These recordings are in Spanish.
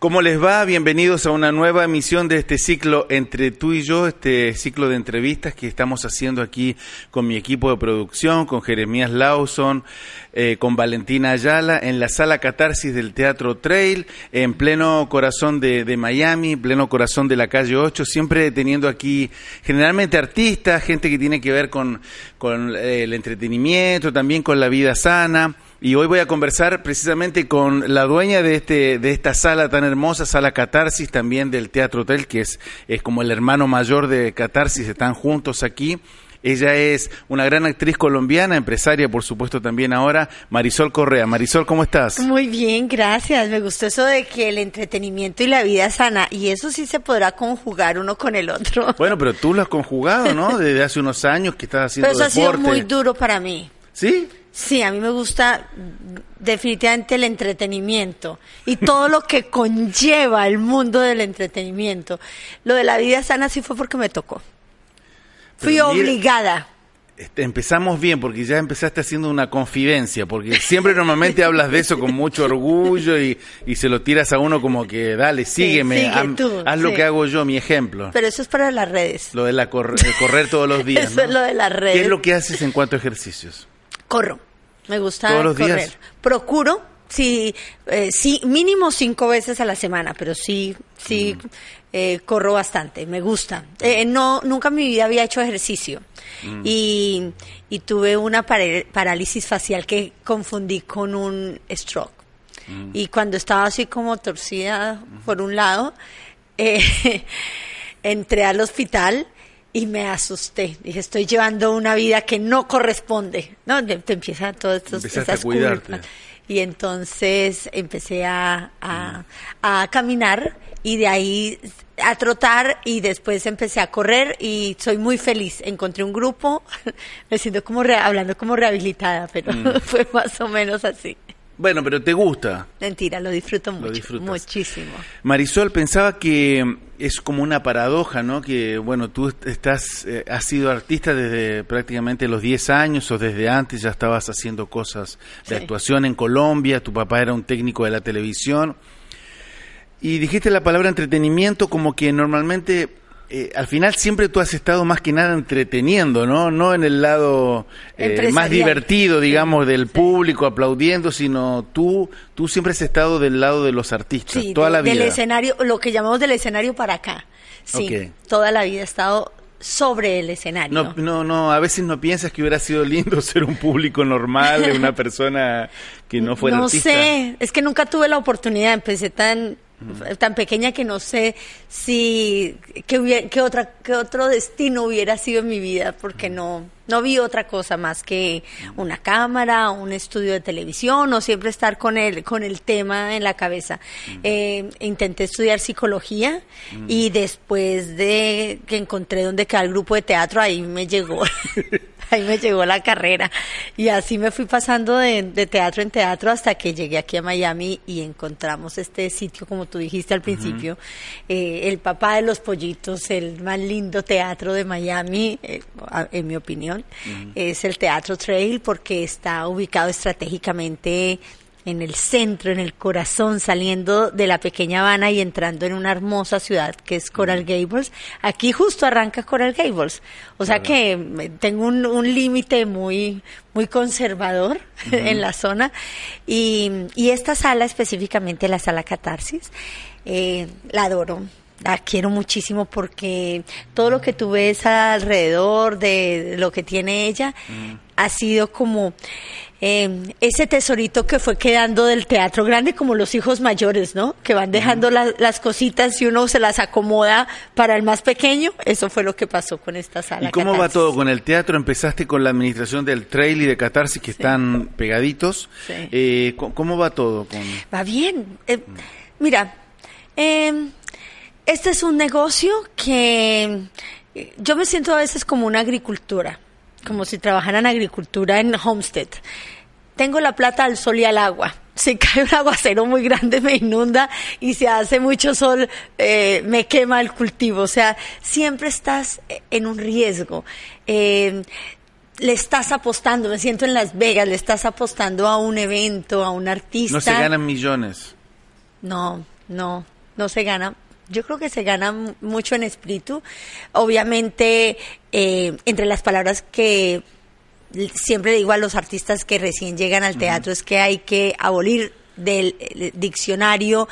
¿Cómo les va? Bienvenidos a una nueva emisión de este ciclo entre tú y yo, este ciclo de entrevistas que estamos haciendo aquí con mi equipo de producción, con Jeremías Lawson, eh, con Valentina Ayala, en la sala Catarsis del Teatro Trail, en pleno corazón de, Miami, pleno corazón de la calle 8, siempre teniendo aquí generalmente artistas, gente que tiene que ver con, con eh, el entretenimiento, también con la vida sana. Y hoy voy a conversar precisamente con la dueña de este de esta sala tan hermosa, sala Catarsis, también del Teatro Hotel, que es, es como el hermano mayor de Catarsis, están juntos aquí. Ella es una gran actriz colombiana, empresaria, por supuesto, también ahora, Marisol Correa. Marisol, ¿cómo estás? Muy bien, gracias. Me gustó eso de que el entretenimiento y la vida sana, y eso sí se podrá conjugar uno con el otro. Bueno, pero tú lo has conjugado, ¿no? Desde hace unos años que estás haciendo Pero eso deporte. ha sido muy duro para mí. ¿Sí? Sí, a mí me gusta definitivamente el entretenimiento y todo lo que conlleva el mundo del entretenimiento. Lo de la vida sana sí fue porque me tocó. Fui mira- obligada. Este, Empezamos bien porque ya empezaste haciendo una confidencia, porque siempre normalmente hablas de eso con mucho orgullo y, y se lo tiras a uno como que dale, sígueme, sigue ham- tú, haz lo que hago yo, mi ejemplo. Pero eso es para las redes. Lo de la cor- correr todos los días. Eso ¿no? es lo de las redes. ¿Qué es lo que haces en cuanto a ejercicios? Corro. Me gusta ¿Todos los correr. días? Procuro, sí, eh, sí, mínimo cinco veces a la semana, pero sí, sí, Mm. eh, corro bastante. Me gusta. Eh, no, nunca en mi vida había hecho ejercicio Mm. y, y tuve una parálisis facial que confundí con un stroke. Mm. Y cuando estaba así como torcida por un lado, eh, entré al hospital y me asusté. Dije, estoy llevando una vida que no corresponde. No, te, te empieza todo esto, Empezaste a esas cuidarte. culpas. Y entonces empecé a, a, a caminar y de ahí a trotar y después empecé a correr y soy muy feliz. Encontré un grupo, me siento como re- hablando como rehabilitada, pero Mm. fue más o menos así. Bueno, pero te gusta. Mentira, lo disfruto mucho, disfrutas. muchísimo. Marisol, pensaba que es como una paradoja, ¿no? Que, bueno, tú estás, eh, has sido artista desde prácticamente los 10 años o desde antes ya estabas haciendo cosas de Sí. actuación en Colombia, tu papá era un técnico de la televisión. Y dijiste la palabra entretenimiento como que normalmente, eh, al final siempre tú has estado más que nada entreteniendo, ¿no? No en el lado eh, más divertido, digamos, del público aplaudiendo, sino tú, tú siempre has estado del lado de los artistas, Sí, toda de- la vida. del escenario, lo que llamamos del escenario para acá. Sí, toda la vida he estado sobre el escenario. No, no, no, a veces no piensas que hubiera sido lindo ser un público normal, una persona que no fuera no artista. sé, es que nunca tuve la oportunidad, empecé tan tan pequeña que no sé si qué hubiera- qué otra qué otro destino hubiera sido en mi vida porque no no vi otra cosa más que una cámara, un estudio de televisión o siempre estar con el con el tema en la cabeza. Eh, intenté estudiar psicología y después de que encontré donde queda el grupo de teatro ahí me llegó Ahí me llegó la carrera. Y así me fui pasando de, de teatro en teatro hasta que llegué aquí a Miami y encontramos este sitio, como tú dijiste al principio, eh, el papá de los pollitos, el más lindo teatro de Miami, eh, en mi opinión, es el Teatro Trail porque está ubicado estratégicamente en el centro, en el corazón, saliendo de la pequeña Habana y entrando en una hermosa ciudad que es Coral Gables. Aquí justo arranca Coral Gables. O sea que me- tengo un, un límite muy, muy conservador en la zona. Y, y esta sala, específicamente la sala Catarsis, eh, la adoro. La quiero muchísimo porque todo lo que tú ves alrededor de lo que tiene ella, ha sido como eh, ese tesorito que fue quedando del teatro grande, como los hijos mayores, ¿no? Que van dejando la- las cositas y uno se las acomoda para el más pequeño. Eso fue lo que pasó con esta sala. ¿Y cómo va todo con el teatro? Empezaste con la administración del trail y de Catarsis que están pegaditos. Sí. Eh, ¿cómo- ¿Cómo va todo? Con... Va bien. Eh, mira, eh, este es un negocio que eh, yo me siento a veces como una agricultura, como si trabajara en agricultura en Homestead. Tengo la plata al sol y al agua. Si cae un aguacero muy grande me inunda y si hace mucho sol eh, me quema el cultivo. O sea, siempre estás eh, en un riesgo. Eh, le estás apostando, me siento en Las Vegas, le estás apostando a un evento, a un artista. No se ganan millones. No, no, no se gana. Yo creo que se gana mucho en espíritu. Obviamente, eh, entre las palabras que siempre digo a los artistas que recién llegan al teatro es que hay que abolir del diccionario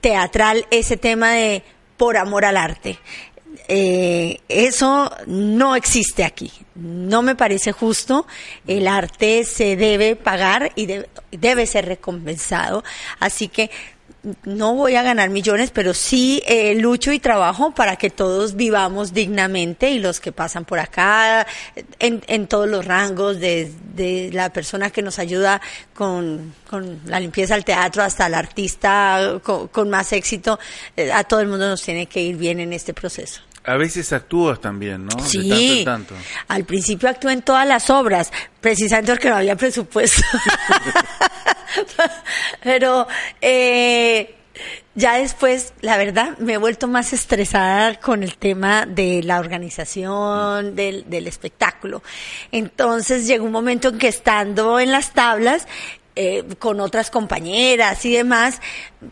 teatral ese tema de por amor al arte. Eh, eso no existe aquí. No me parece justo. El arte se debe pagar y de- debe ser recompensado. Así que no voy a ganar millones, pero sí eh, lucho y trabajo para que todos vivamos dignamente y los que pasan por acá, en, en todos los rangos, desde la persona que nos ayuda con, con la limpieza del teatro hasta el artista con, con más éxito, eh, a todo el mundo nos tiene que ir bien en este proceso. A veces actúas también, ¿no? De Sí, tanto en tanto. al principio actué en todas las obras, precisamente porque no había presupuesto. Pero eh, ya después, la verdad, me he vuelto más estresada con el tema de la organización del, del espectáculo. Entonces llegó un momento en que estando en las tablas, eh, con otras compañeras y demás,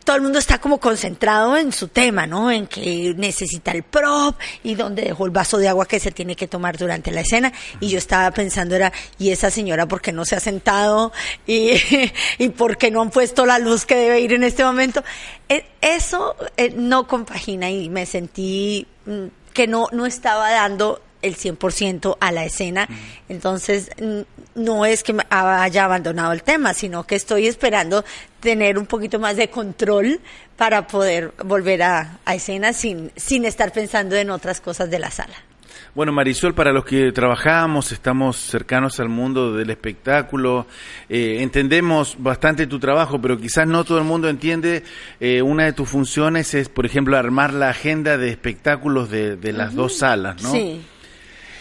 todo el mundo está como concentrado en su tema, ¿no? En que necesita el prop y donde dejó el vaso de agua que se tiene que tomar durante la escena. Y yo estaba pensando era, ¿y esa señora por qué no se ha sentado? ¿Y, y por qué no han puesto la luz que debe ir en este momento? Eh, Eso eh, no compagina y me sentí mm, que no, no estaba dando el 100% a la escena. Entonces, mm, no es que haya abandonado el tema, sino que estoy esperando tener un poquito más de control para poder volver a, a escena sin, sin estar pensando en otras cosas de la sala. Bueno, Marisol, para los que trabajamos, estamos cercanos al mundo del espectáculo, eh, entendemos bastante tu trabajo, pero quizás no todo el mundo entiende. eh, una de tus funciones es, por ejemplo, armar la agenda de espectáculos de, de las dos salas, ¿no? Sí.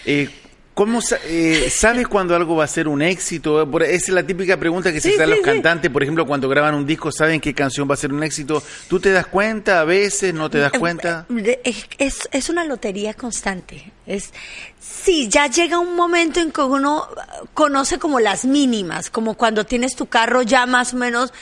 Eh, ¿Cómo eh, sabes cuando algo va a ser un éxito? Esa es la típica pregunta que se Sí, hacen sí, los sí. cantantes, por ejemplo, cuando graban un disco, ¿saben qué canción va a ser un éxito? ¿Tú te das cuenta a veces? ¿No te das cuenta? Eh, Es, es, es una lotería constante. Es, sí, ya llega un momento en que uno conoce como las mínimas, como cuando tienes tu carro ya más o menos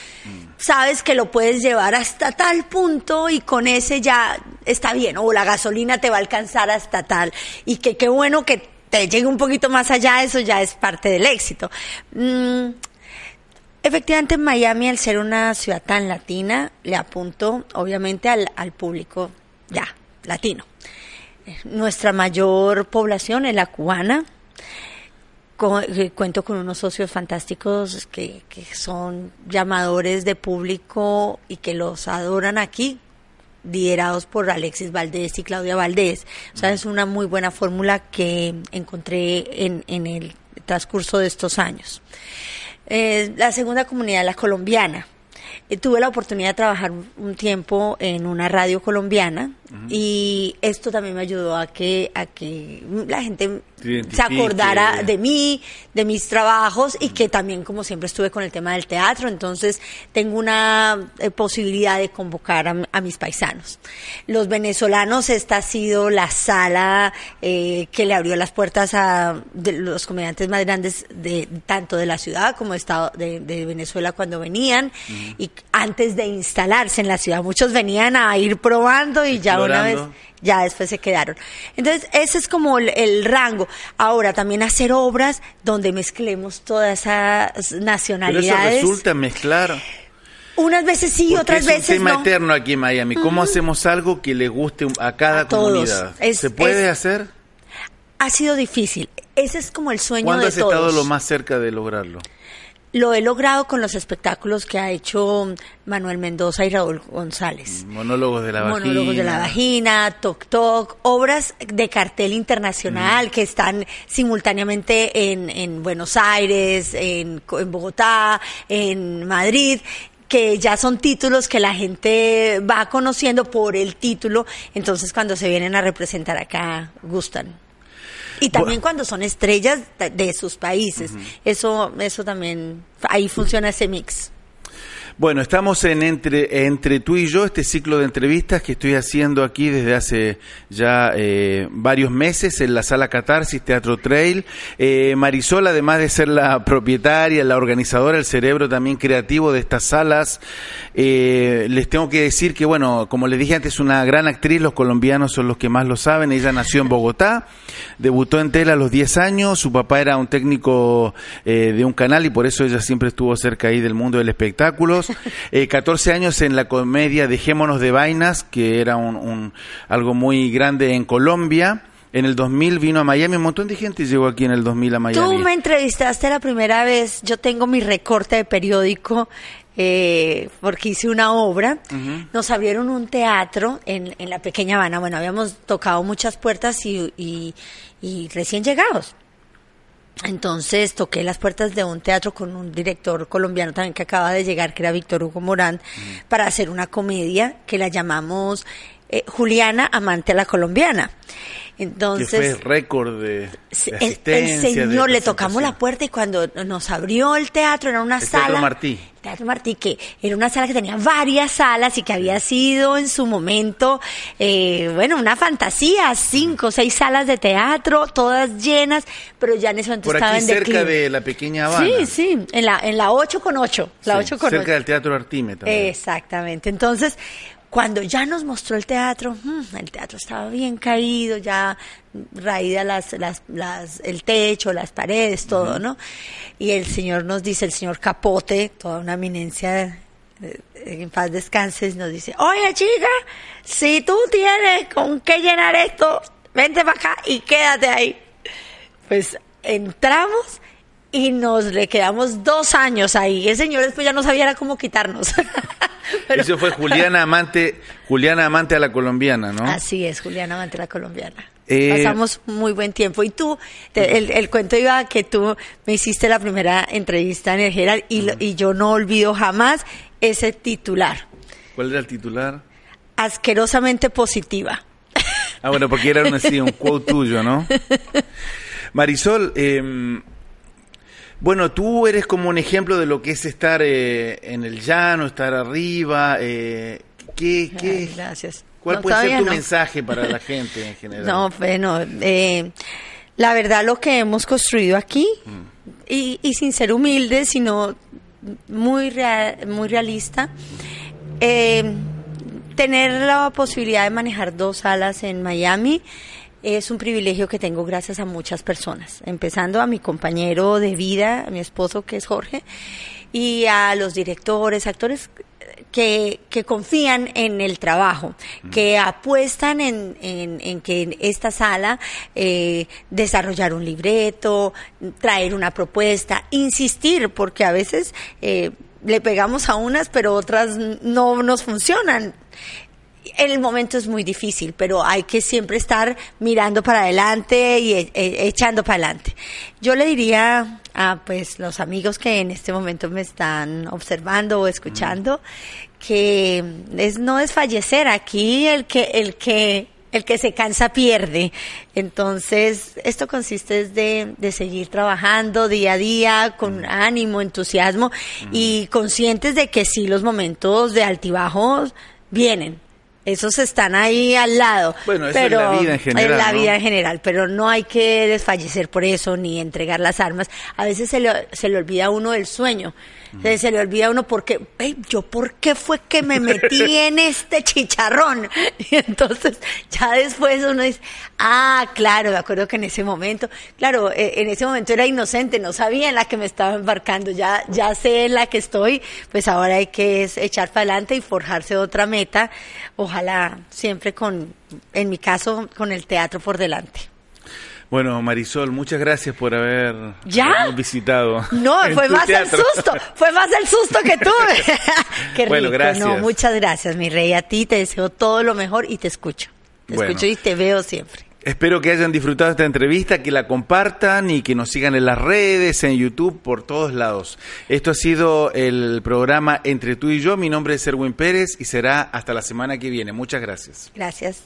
sabes que lo puedes llevar hasta tal punto y con ese ya está bien, o la gasolina te va a alcanzar hasta tal, y que qué bueno que te llegue un poquito más allá, eso ya es parte del éxito. Mm, Efectivamente, Miami, al ser una ciudad tan latina, le apunto obviamente al, público ya latino. Eh, Nuestra mayor población es la cubana. Eh, cuento con unos socios fantásticos que son llamadores de público y que los adoran aquí, liderados por Alexis Valdés y Claudia Valdés. O sea, es una muy buena fórmula que encontré en, en el transcurso de estos años. Eh, la segunda comunidad, la colombiana. Eh, tuve la oportunidad de trabajar un- un tiempo en una radio colombiana y esto también me ayudó a que a que la gente Te se acordara de mí, de mis trabajos y que también como siempre estuve con el tema del teatro, entonces tengo una eh, posibilidad de convocar a, a mis paisanos. Los venezolanos, esta ha sido la sala eh, que le abrió las puertas a de los comediantes más grandes de tanto de la ciudad como de, estado, de, de Venezuela cuando venían y antes de instalarse en la ciudad. Muchos venían a ir probando y ya una vez Explorando. ya después se quedaron. Entonces, ese es como el, el rango. Ahora, también hacer obras donde mezclemos todas esas Pero eso nacionalidades. resulta mezclar. Unas veces sí, Porque otras es veces un tema no. eterno aquí en Miami. ¿Cómo hacemos algo que le guste a cada A comunidad? Es- ¿Se puede es- hacer? Ha sido difícil. Ese es como el sueño ¿Cuándo de has todos. estado lo más cerca de lograrlo? Lo he logrado con los espectáculos que ha hecho Manuel Mendoza y Raúl González. Monólogos de la vagina. Monólogos de la vagina, Toc Toc, obras de cartel Mm. internacional que están simultáneamente en, en Buenos Aires, en, en Bogotá, en Madrid que ya son títulos que la gente va conociendo por el título, entonces cuando se vienen a representar acá gustan. Y también cuando son estrellas de, sus países, eso eso también ahí funciona ese mix. Bueno, estamos en entre, tú y yo, este ciclo de entrevistas que estoy haciendo aquí desde hace ya eh, varios meses en la sala Catarsis Teatro Trail. Eh, Marisol, además de ser la propietaria, la organizadora, el cerebro también creativo de estas salas, eh, les tengo que decir que, bueno, como les dije antes, una gran actriz, los colombianos son los que más lo saben. Ella nació en Bogotá, debutó en tela a los 10 años, su papá era un técnico eh, de un canal y por eso ella siempre estuvo cerca ahí del mundo del espectáculo. Eh, 14 años en la comedia Dejémonos de Vainas, que era un, un- algo muy grande en Colombia. En el 2000 vino a Miami, un montón de gente llegó aquí en el 2000 a Miami. Tú me entrevistaste la primera vez, yo tengo mi recorte de periódico eh, porque hice una obra. Nos abrieron un teatro en, en la pequeña Habana. Bueno, habíamos tocado muchas puertas y, y- y recién llegados. Entonces toqué las puertas de un teatro con un director colombiano también que acaba de llegar, que era Víctor Hugo Morán, para hacer una comedia que la llamamos eh, Juliana, amante a la colombiana. que Entonces, fue récord de, el, el asistencia, de señor le tocamos la puerta y cuando nos abrió el teatro era una El sala Teatro Martí. Teatro Martí que era una sala que tenía varias salas y que había sido en su momento eh, bueno una fantasía cinco o seis salas de teatro todas llenas pero ya en ese momento Por estaba aquí en cerca declive. de la pequeña Habana. sí sí en la en la 8 con 8 la Sí, 8 con cerca 8 del Teatro Artime también. Exactamente. Entonces, cuando ya nos mostró el teatro, mm, el teatro estaba bien caído, ya raída las, las, las, el techo, las paredes, todo, ¿no? Y el señor nos dice, el señor Capote, toda una eminencia, eh, en paz descanses, nos dice, oye chica, si tú tienes con qué llenar esto, vente para acá y quédate ahí. Pues entramos y nos le quedamos dos años ahí. El señor después ya no sabía cómo quitarnos. Pero- Eso fue Juliana Amante, Juliana Amante a la colombiana, ¿no? Así es, Juliana Amante la colombiana. Eh, Pasamos muy buen tiempo. Y tú, te- el, el cuento iba a que tú me hiciste la primera entrevista en el Herald y, lo- y yo no olvido jamás ese titular. ¿Cuál era el titular? Asquerosamente positiva. Ah, bueno, porque era un, así, un quote tuyo, ¿no? Marisol, eh, bueno, tú eres como un ejemplo de lo que es estar eh, en el llano, estar arriba. Eh, ¿qué, qué- Ay, gracias. ¿Cuál No, puede ser tu no. mensaje para la gente en general? No, bueno, eh, la verdad lo que hemos construido aquí, y, y sin ser humilde, sino muy, rea- muy realista, eh, tener la posibilidad de manejar dos salas en Miami es un privilegio que tengo gracias a muchas personas, empezando a mi compañero de vida, a mi esposo que es Jorge, y a los directores, actores que, que confían en el trabajo, que apuestan en, en, en que en esta sala eh, desarrollar un libreto, traer una propuesta, insistir, porque a veces eh, le pegamos a unas, pero otras no nos funcionan. El momento es muy difícil, pero hay que siempre estar mirando para adelante y e- e- echando para adelante. Yo le diría a pues los amigos que en este momento me están observando o escuchando que es no desfallecer aquí el que el que el que se cansa pierde. Entonces, esto consiste de, de seguir trabajando día a día con ánimo, entusiasmo y conscientes de que sí los momentos de altibajos vienen. Esos están ahí al lado. Bueno, eso es pero la vida en general, la ¿no? vida en general, pero no hay que desfallecer por eso ni entregar las armas. A veces se le, se le olvida a uno el sueño. Se, se le olvida a uno porque, "Ey, yo por qué fue que me metí en este chicharrón. Y entonces ya después uno dice, ah, claro, me acuerdo que en ese momento, claro, eh, en ese momento era inocente, no sabía en la que me estaba embarcando, ya, ya sé en la que estoy, pues ahora hay que es echar para adelante y forjarse otra meta, ojalá siempre con, en mi caso, con el teatro por delante. Bueno, Marisol, muchas gracias por haber ¿Ya? visitado. No, fue más el susto, fue más el susto que tuve. Qué rico. Bueno, gracias. No, muchas gracias, mi rey. A ti te deseo todo lo mejor y te escucho. Te Bueno. escucho y te veo siempre. Espero que hayan disfrutado esta entrevista, que la compartan y que nos sigan en las redes, en YouTube, por todos lados. Esto ha sido el programa Entre tú y yo. Mi nombre es Erwin Pérez y será hasta la semana que viene. Muchas gracias. Gracias.